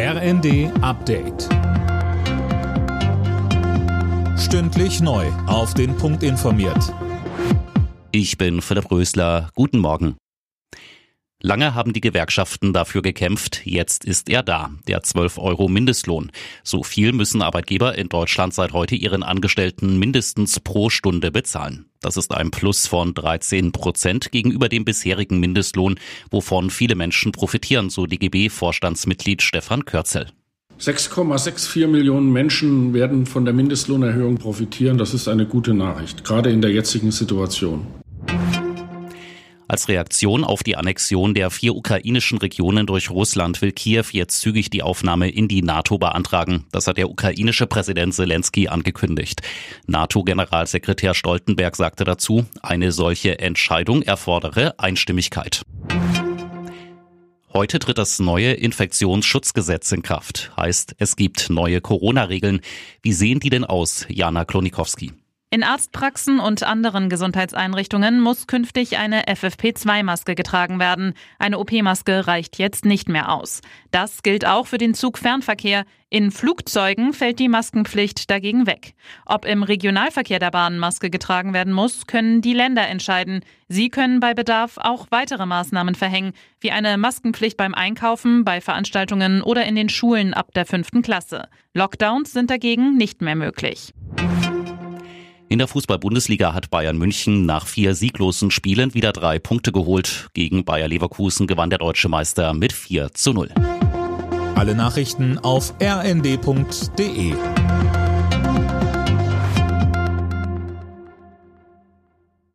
RND Update. Stündlich neu. Auf den Punkt informiert. Ich bin Philipp Rösler. Guten Morgen. Lange haben die Gewerkschaften dafür gekämpft, jetzt ist er da, der 12 Euro Mindestlohn. So viel müssen Arbeitgeber in Deutschland seit heute ihren Angestellten mindestens pro Stunde bezahlen. Das ist ein Plus von 13 Prozent gegenüber dem bisherigen Mindestlohn, wovon viele Menschen profitieren, so DGB-Vorstandsmitglied Stefan Körzel. 6,64 Millionen Menschen werden von der Mindestlohnerhöhung profitieren. Das ist eine gute Nachricht, gerade in der jetzigen Situation. Als Reaktion auf die Annexion der vier ukrainischen Regionen durch Russland will Kiew jetzt zügig die Aufnahme in die NATO beantragen. Das hat der ukrainische Präsident Zelensky angekündigt. NATO-Generalsekretär Stoltenberg sagte dazu, eine solche Entscheidung erfordere Einstimmigkeit. Heute tritt das neue Infektionsschutzgesetz in Kraft. Heißt, es gibt neue Corona-Regeln. Wie sehen die denn aus, Jana Klonikowski? In Arztpraxen und anderen Gesundheitseinrichtungen muss künftig eine FFP2-Maske getragen werden. Eine OP-Maske reicht jetzt nicht mehr aus. Das gilt auch für den Zugfernverkehr. In Flugzeugen fällt die Maskenpflicht dagegen weg. Ob im Regionalverkehr der Bahn Maske getragen werden muss, können die Länder entscheiden. Sie können bei Bedarf auch weitere Maßnahmen verhängen, wie eine Maskenpflicht beim Einkaufen, bei Veranstaltungen oder in den Schulen ab der fünften Klasse. Lockdowns sind dagegen nicht mehr möglich. In der Fußball-Bundesliga hat Bayern München nach vier sieglosen Spielen wieder drei Punkte geholt. Gegen Bayer Leverkusen gewann der deutsche Meister mit 4 zu 0. Alle Nachrichten auf rnd.de